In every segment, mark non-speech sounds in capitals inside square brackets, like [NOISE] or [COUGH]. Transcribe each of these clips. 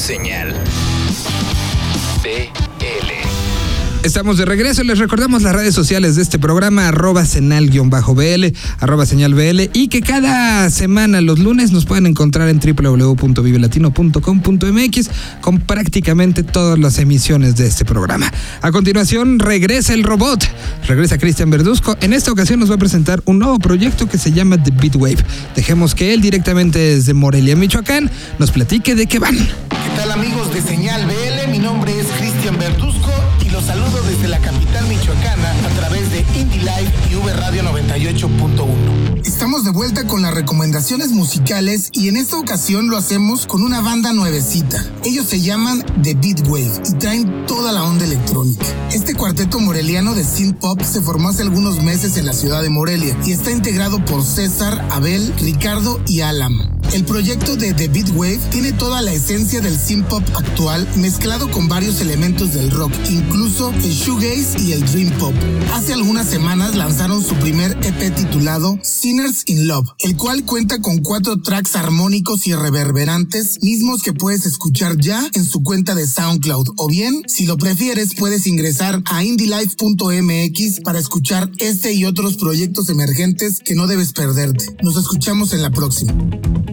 Señal. Estamos de regreso. Les recordamos las redes sociales de este programa, arroba senal-bl, arroba señal BL, y que cada semana, los lunes, nos pueden encontrar en www.vivelatino.com.mx con prácticamente todas las emisiones de este programa. A continuación, regresa el robot. Regresa Cristian Verduzco. En esta ocasión nos va a presentar un nuevo proyecto que se llama The Beatwave. Dejemos que él, directamente desde Morelia, Michoacán, nos platique de qué van. ¿Qué tal amigos de Señal vuelta con las recomendaciones musicales y en esta ocasión lo hacemos con una banda nuevecita. Ellos se llaman The Beat Wave y traen toda la onda electrónica. Este cuarteto moreliano de synth pop se formó hace algunos meses en la ciudad de Morelia y está integrado por César, Abel, Ricardo y Alam. El proyecto de The Beat Wave tiene toda la esencia del synth pop actual mezclado con varios elementos del rock, incluso el shoegaze y el dream pop. Hace algunas semanas lanzaron su primer EP titulado Sinners in Love, el cual cuenta con cuatro tracks armónicos y reverberantes, mismos que puedes escuchar ya en su cuenta de SoundCloud, o bien, si lo prefieres, puedes ingresar a indielife.mx para escuchar este y otros proyectos emergentes que no debes perderte. Nos escuchamos en la próxima.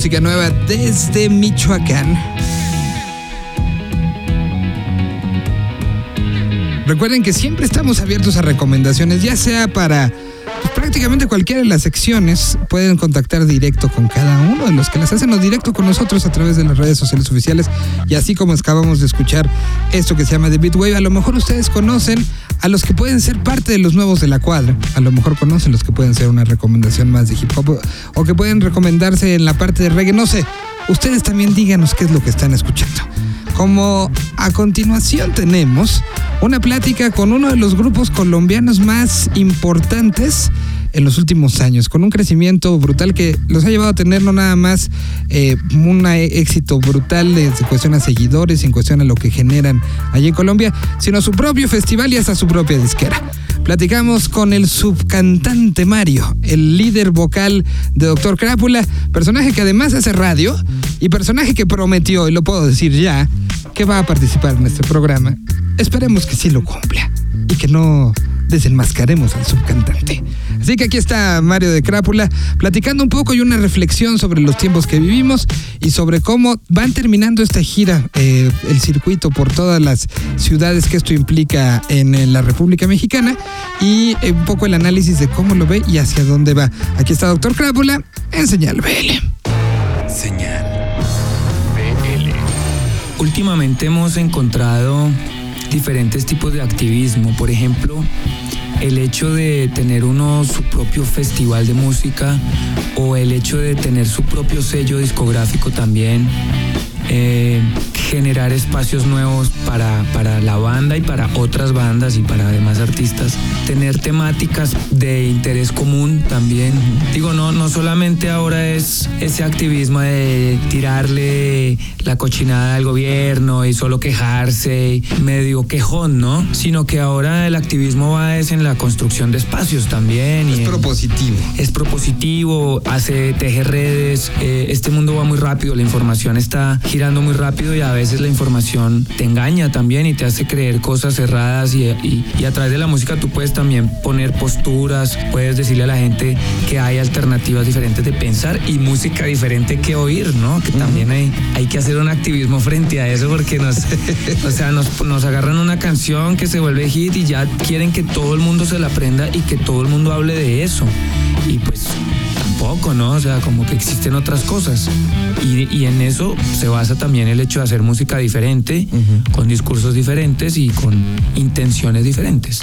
música nueva desde Michoacán. Recuerden que siempre estamos abiertos a recomendaciones, ya sea para prácticamente cualquiera de las secciones pueden contactar directo con cada uno de los que las hacen o directo con nosotros a través de las redes sociales oficiales. Y así como acabamos de escuchar esto que se llama The Beatwave, a lo mejor ustedes conocen a los que pueden ser parte de los nuevos de la cuadra. A lo mejor conocen los que pueden ser una recomendación más de hip hop o que pueden recomendarse en la parte de reggae. No sé, ustedes también díganos qué es lo que están escuchando. Como a continuación tenemos una plática con uno de los grupos colombianos más importantes en los últimos años, con un crecimiento brutal que los ha llevado a tener no nada más eh, un éxito brutal en cuestión a seguidores, en cuestión a lo que generan allí en Colombia, sino su propio festival y hasta su propia disquera. Platicamos con el subcantante Mario, el líder vocal de Doctor Crápula, personaje que además hace radio y personaje que prometió, y lo puedo decir ya, que va a participar en este programa. Esperemos que sí lo cumpla y que no desenmascaremos al subcantante. Así que aquí está Mario de Crápula platicando un poco y una reflexión sobre los tiempos que vivimos y sobre cómo van terminando esta gira, eh, el circuito por todas las ciudades que esto implica en la República Mexicana y eh, un poco el análisis de cómo lo ve y hacia dónde va. Aquí está Doctor Crápula en Señal BL. Señal BL. Últimamente hemos encontrado diferentes tipos de activismo. Por ejemplo, el hecho de tener uno su propio festival de música o el hecho de tener su propio sello discográfico también eh, generar espacios nuevos para, para la banda y para otras bandas y para demás artistas, tener temáticas de interés común también. Digo, no, no solamente ahora es ese activismo de tirarle la cochinada al gobierno y solo quejarse, medio quejón, ¿no? Sino que ahora el activismo va es en la construcción de espacios también. Es propositivo. Es propositivo, hace, teje redes, eh, este mundo va muy rápido, la información está girando girando muy rápido y a veces la información te engaña también y te hace creer cosas cerradas y, y, a través de la música tú puedes también poner posturas, puedes decirle a la gente que hay alternativas diferentes de pensar y música diferente que oír, ¿no? Que también hay, hay que hacer un activismo frente a eso porque nos, [LAUGHS] o sea, nos, nos agarran una canción que se vuelve hit y ya quieren que todo el mundo se la aprenda y que todo el mundo hable de eso. Y pues poco, ¿no? O sea, como que existen otras cosas. Y, y en eso se basa también el hecho de hacer música diferente, con discursos diferentes y con intenciones diferentes.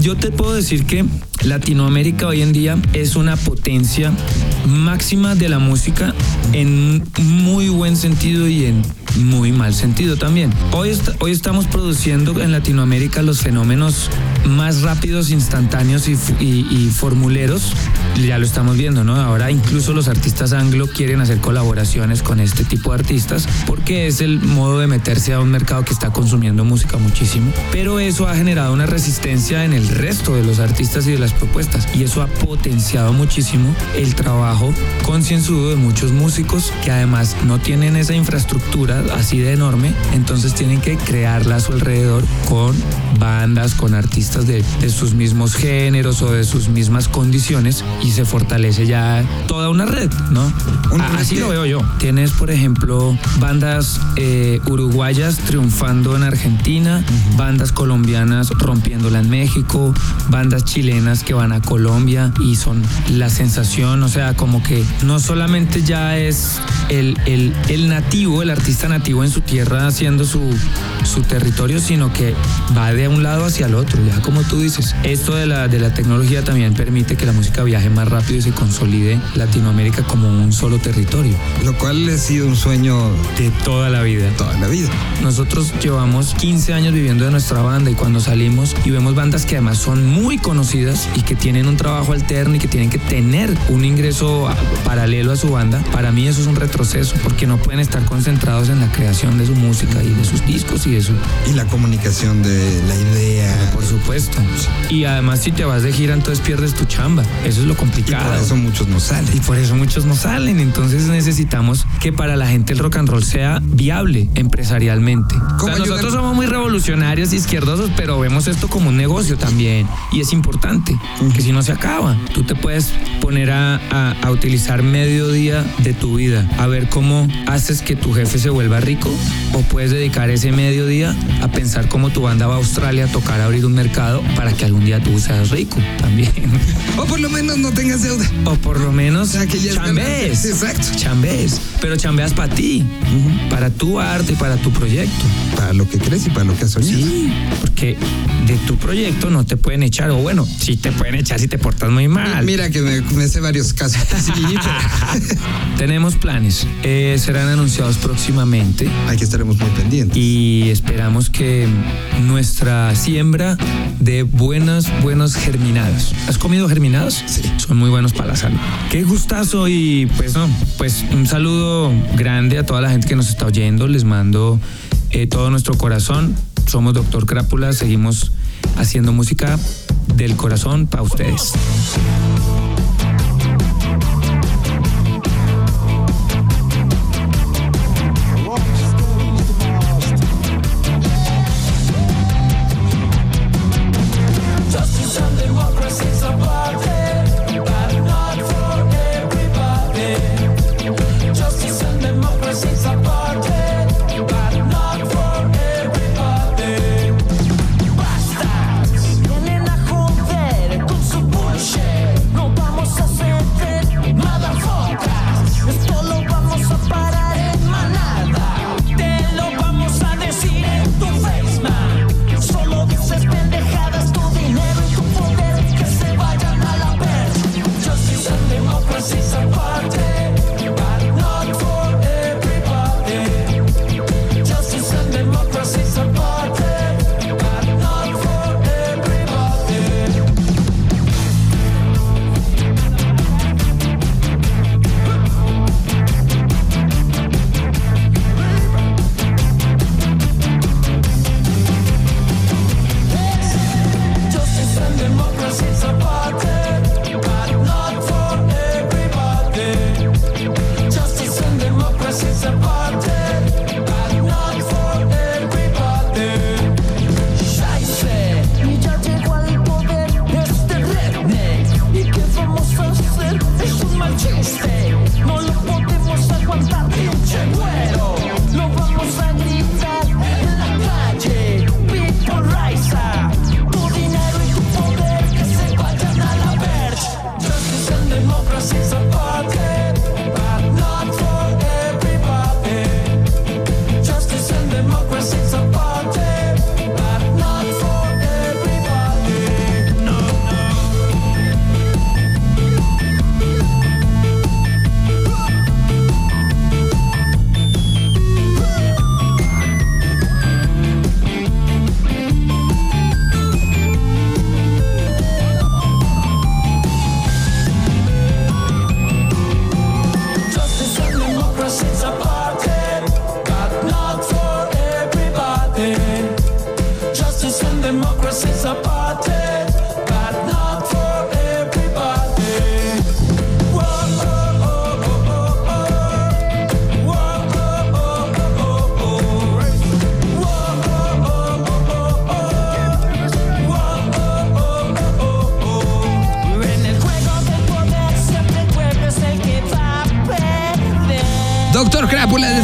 Yo te puedo decir que Latinoamérica hoy en día es una potencia máxima de la música en muy buen sentido y en muy mal sentido también. Hoy, hoy estamos produciendo en Latinoamérica los fenómenos más rápidos, instantáneos y, y, formuleros. Ya lo estamos viendo, ¿no? Ahora incluso los artistas anglo quieren hacer colaboraciones con este tipo de artistas porque es el modo de meterse a un mercado que está consumiendo música muchísimo. Pero eso ha generado una resistencia en el resto de los artistas y de las propuestas y eso ha potenciado muchísimo el trabajo concienzudo de muchos músicos que además no tienen esa infraestructura así de enorme, entonces tienen que crearla a su alrededor con bandas, con artistas de, sus mismos géneros o de sus mismas condiciones y se fortalece ya toda una red, ¿no? así lo veo yo. Tienes, por ejemplo, bandas eh, uruguayas triunfando en Argentina, bandas colombianas rompiéndola en México, bandas chilenas que van a Colombia y son la sensación, o sea, como que no solamente ya es el, el, el nativo, el artista nativo en su tierra haciendo su, su territorio, sino que va de un lado hacia el otro, ya como tú dices. Esto de la, de la tecnología también permite que la música viaje más rápido y se consolide Latinoamérica como un solo territorio. Lo cual ha sido un sueño de toda la vida. Toda la vida. Nosotros llevamos 15 años viviendo de nuestra banda y cuando salimos y vemos bandas que además son muy conocidas y que tienen un trabajo alterno y que tienen que tener un ingreso paralelo a su banda, para mí eso es un retroceso porque no pueden estar concentrados en la creación de su música y de sus discos y de su... Y la comunicación de la idea. Por supuesto. Y además si te vas de gira entonces pierdes tu chamba. Eso es lo complicado. Y por eso muchos no salen. Y por eso muchos no salen. Entonces necesitamos que para la gente el rock and roll sea viable empresarialmente. nosotros somos muy revolucionarios, izquierdosos, pero vemos esto como un negocio también. Y es importante, que si no se acaba, tú te puedes poner a, a utilizar medio día de tu vida, a ver cómo haces que tu jefe se vuelva rico, o puedes dedicar ese medio día a pensar cómo tu banda va a Australia a tocar, a abrir un mercado para que algún día tú seas rico también. [LAUGHS] O por lo menos no tengas deuda. O por lo menos sea, que ya ganancia. Exacto. Chambees. Pero chambeas para ti, para tu arte, para tu proyecto. Para lo que crees y para lo que has soñado. Sí, porque de tu proyecto no te pueden echar, o bueno, sí te pueden echar si te portas muy mal. Mira que me, me sé varios casos. [LAUGHS] Sí, pero [LAUGHS] Tenemos planes, eh, serán anunciados próximamente aquí estaremos muy pendientes. y esperamos que nuestra siembra de buenos, buenos germinados. ¿Has comido germinados? Sí. Son muy buenos para la salud. Qué gustazo y pues no, pues un saludo grande a toda la gente que nos está oyendo. Les mando eh, todo nuestro corazón. Somos Doctor Crápula, seguimos haciendo música del corazón para ustedes.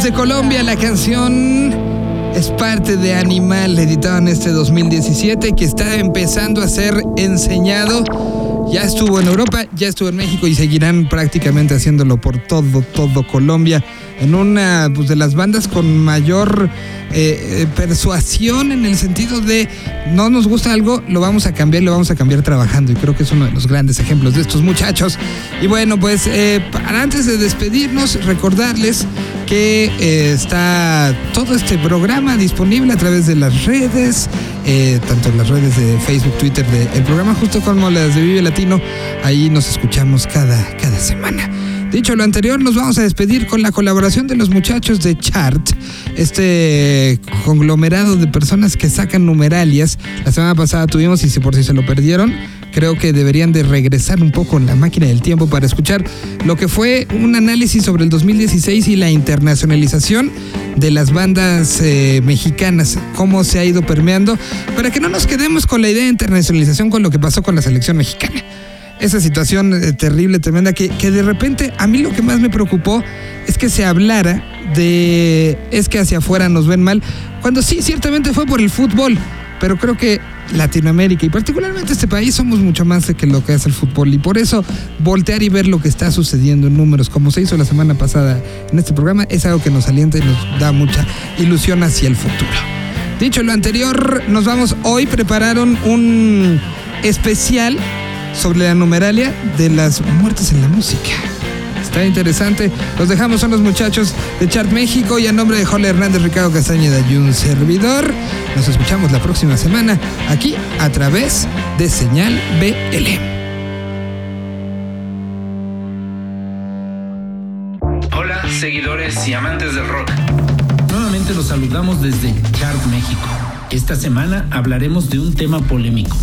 Desde Colombia, la canción es parte de Animal, editado en este 2017, que está empezando a ser enseñado. Ya estuvo en Europa, ya estuvo en México y seguirán prácticamente haciéndolo por todo, todo Colombia. En una pues, de las bandas con mayor eh, eh, persuasión en el sentido de no nos gusta algo, lo vamos a cambiar, lo vamos a cambiar trabajando. Y creo que es uno de los grandes ejemplos de estos muchachos. Y bueno, pues eh, antes de despedirnos, recordarles que eh, está todo este programa disponible a través de las redes, eh, tanto en las redes de Facebook, Twitter, de el programa justo como las de Vive Latino. Ahí nos escuchamos cada, cada semana. Dicho lo anterior, nos vamos a despedir con la colaboración de los muchachos de Chart, este conglomerado de personas que sacan numeralias. La semana pasada tuvimos, y si por si se lo perdieron, creo que deberían de regresar un poco en la máquina del tiempo para escuchar lo que fue un análisis sobre el 2016 y la internacionalización de las bandas eh, mexicanas, cómo se ha ido permeando, para que no nos quedemos con la idea de internacionalización con lo que pasó con la selección mexicana. Esa situación eh, terrible, tremenda, que, que de repente a mí lo que más me preocupó es que se hablara de es que hacia afuera nos ven mal, cuando sí, ciertamente fue por el fútbol, pero creo que Latinoamérica y particularmente este país somos mucho más que lo que es el fútbol y por eso voltear y ver lo que está sucediendo en números como se hizo la semana pasada en este programa es algo que nos alienta y nos da mucha ilusión hacia el futuro. Dicho lo anterior, nos vamos hoy prepararon un especial sobre la numeralia de las muertes en la música. Está interesante. Los dejamos son los muchachos de Chart México y a nombre de Jorge Hernández, Ricardo Castañeda y un servidor. Nos escuchamos la próxima semana aquí a través de Señal BL. Hola, seguidores y amantes del rock. Nuevamente los saludamos desde Chart México. Esta semana hablaremos de un tema polémico,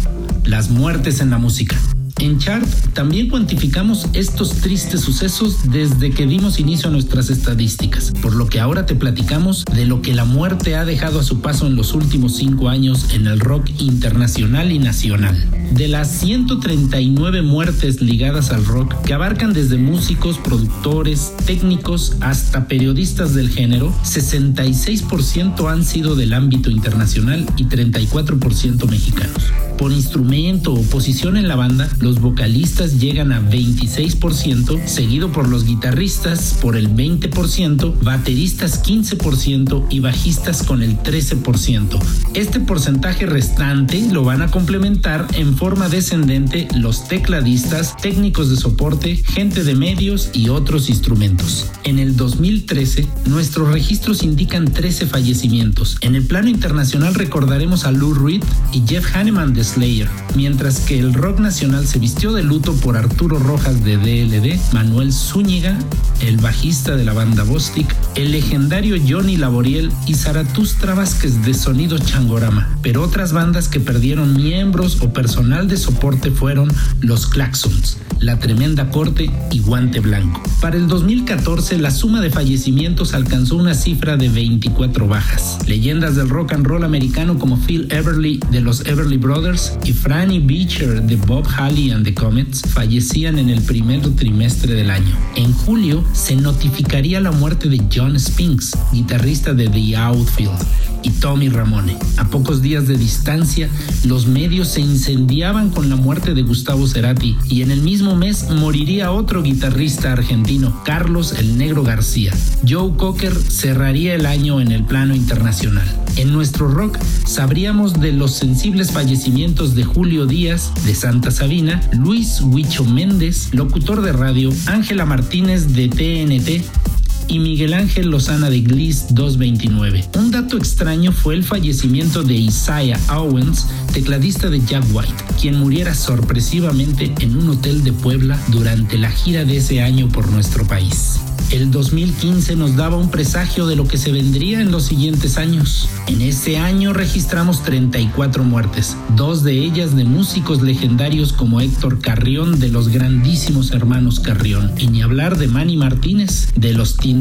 las muertes en la música. En Chart también cuantificamos estos tristes sucesos desde que dimos inicio a nuestras estadísticas, por lo que ahora te platicamos de lo que la muerte ha dejado a su paso en los últimos cinco años en el rock internacional y nacional. De las 139 muertes ligadas al rock, que abarcan desde músicos, productores, técnicos hasta periodistas del género, 66% han sido del ámbito internacional y 34% mexicanos. Por instrumento o posición en la banda, los vocalistas llegan a 26%, seguido por los guitarristas por el 20%, bateristas 15% y bajistas con el 13%. Este porcentaje restante lo van a complementar en forma descendente los tecladistas, técnicos de soporte, gente de medios y otros instrumentos. En el 2013, nuestros registros indican 13 fallecimientos. En el plano internacional recordaremos a Lou Reed y Jeff Hanneman de Slayer, mientras que el rock nacional se vistió de luto por Arturo Rojas de DLD, Manuel Zúñiga, el bajista de la banda Bostic, el legendario Johnny Laboriel y Zaratustra Vázquez de Sonido Changorama. Pero otras bandas que perdieron miembros o personal de soporte fueron los Claxons, La Tremenda Corte y Guante Blanco. Para el 2014 la suma de fallecimientos alcanzó una cifra de 24 bajas. Leyendas del rock and roll americano como Phil Everly de los Everly Brothers y Franny Beecher de Bob Halley and the Comets fallecían en el primer trimestre del año. En julio se notificaría la muerte de John Spinks, guitarrista de The Outfield, y Tommy Ramone. A pocos días de distancia, los medios se incendiaban con la muerte de Gustavo Cerati y en el mismo mes moriría otro guitarrista argentino, Carlos el Negro García. Joe Cocker cerraría el año en el plano internacional. En nuestro rock sabríamos de los sensibles fallecimientos de Julio Díaz de Santa Sabina, Luis Huicho Méndez, locutor de radio, Ángela Martínez de TNT, y Miguel Ángel Lozana de Gliss 229. Un dato extraño fue el fallecimiento de Isaiah Owens, tecladista de Jack White, quien muriera sorpresivamente en un hotel de Puebla durante la gira de ese año por nuestro país. El 2015 nos daba un presagio de lo que se vendría en los siguientes años. En ese año registramos 34 muertes, dos de ellas de músicos legendarios como Héctor Carrión de los grandísimos hermanos Carrión, y ni hablar de Manny Martínez de los Teen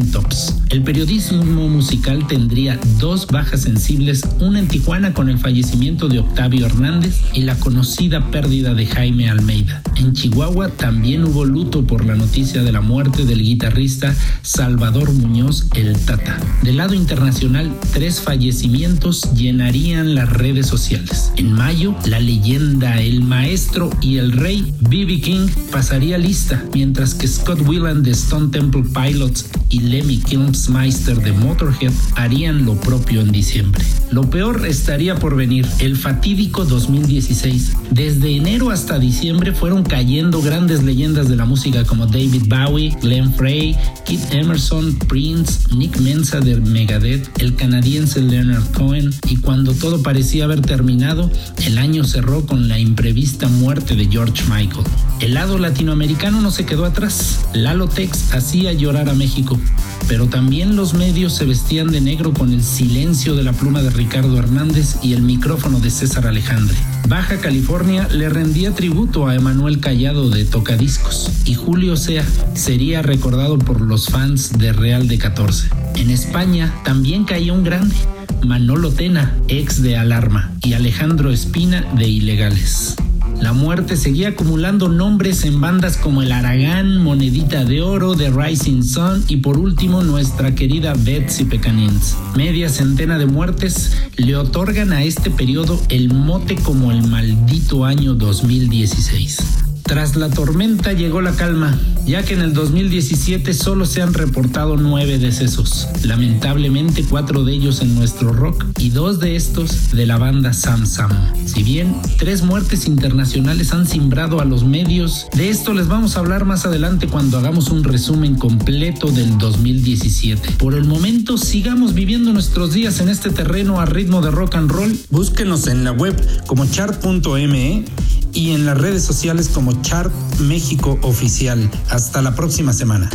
El periodismo musical tendría dos bajas sensibles, una en Tijuana con el fallecimiento de Octavio Hernández y la conocida pérdida de Jaime Almeida. En Chihuahua también hubo luto por la noticia de la muerte del guitarrista Salvador Muñoz el Tata. Del lado internacional, tres fallecimientos llenarían las redes sociales. En mayo, la leyenda, el maestro y el rey B.B. King pasaría lista, mientras que Scott Weiland de Stone Temple Pilots y Lemmy Kilmsmeister de Motorhead harían lo propio en diciembre. Lo peor estaría por venir, el fatídico 2016. Desde enero hasta diciembre fueron cayendo grandes leyendas de la música como David Bowie, Glenn Frey, Keith Emerson, Prince, Nick Mensa de Megadeth, el canadiense Leonard Cohen y cuando todo parecía haber terminado, el año cerró con la imprevista muerte de George Michael. El lado latinoamericano no se quedó atrás. Lalo Tex hacía llorar a México, pero también los medios se vestían de negro con el silencio de la pluma de Ricardo Hernández y el micrófono de César Alejandre. Baja California le rendía tributo a Emanuel Callado de Tocadiscos y Julio Sea sería recordado por los fans de Real de 14. En España también caía un grande, Manolo Tena, ex de Alarma, y Alejandro Espina de Ilegales. La muerte seguía acumulando nombres en bandas como El Aragán, Monedita de Oro, The Rising Sun y por último nuestra querida Betsy Pecanins. Media centena de muertes le otorgan a este periodo el mote como el maldito año 2016. Tras la tormenta llegó la calma, ya que en el 2017 solo se han reportado nueve decesos, lamentablemente cuatro de ellos en nuestro rock y dos de estos de la banda Sam Sam. Si bien tres muertes internacionales han simbrado a los medios, de esto les vamos a hablar más adelante cuando hagamos un resumen completo del 2017. Por el momento sigamos viviendo nuestros días en este terreno a ritmo de rock and roll. Búsquenos en la web como chart.me y en las redes sociales como Chart México Oficial. Hasta la próxima semana.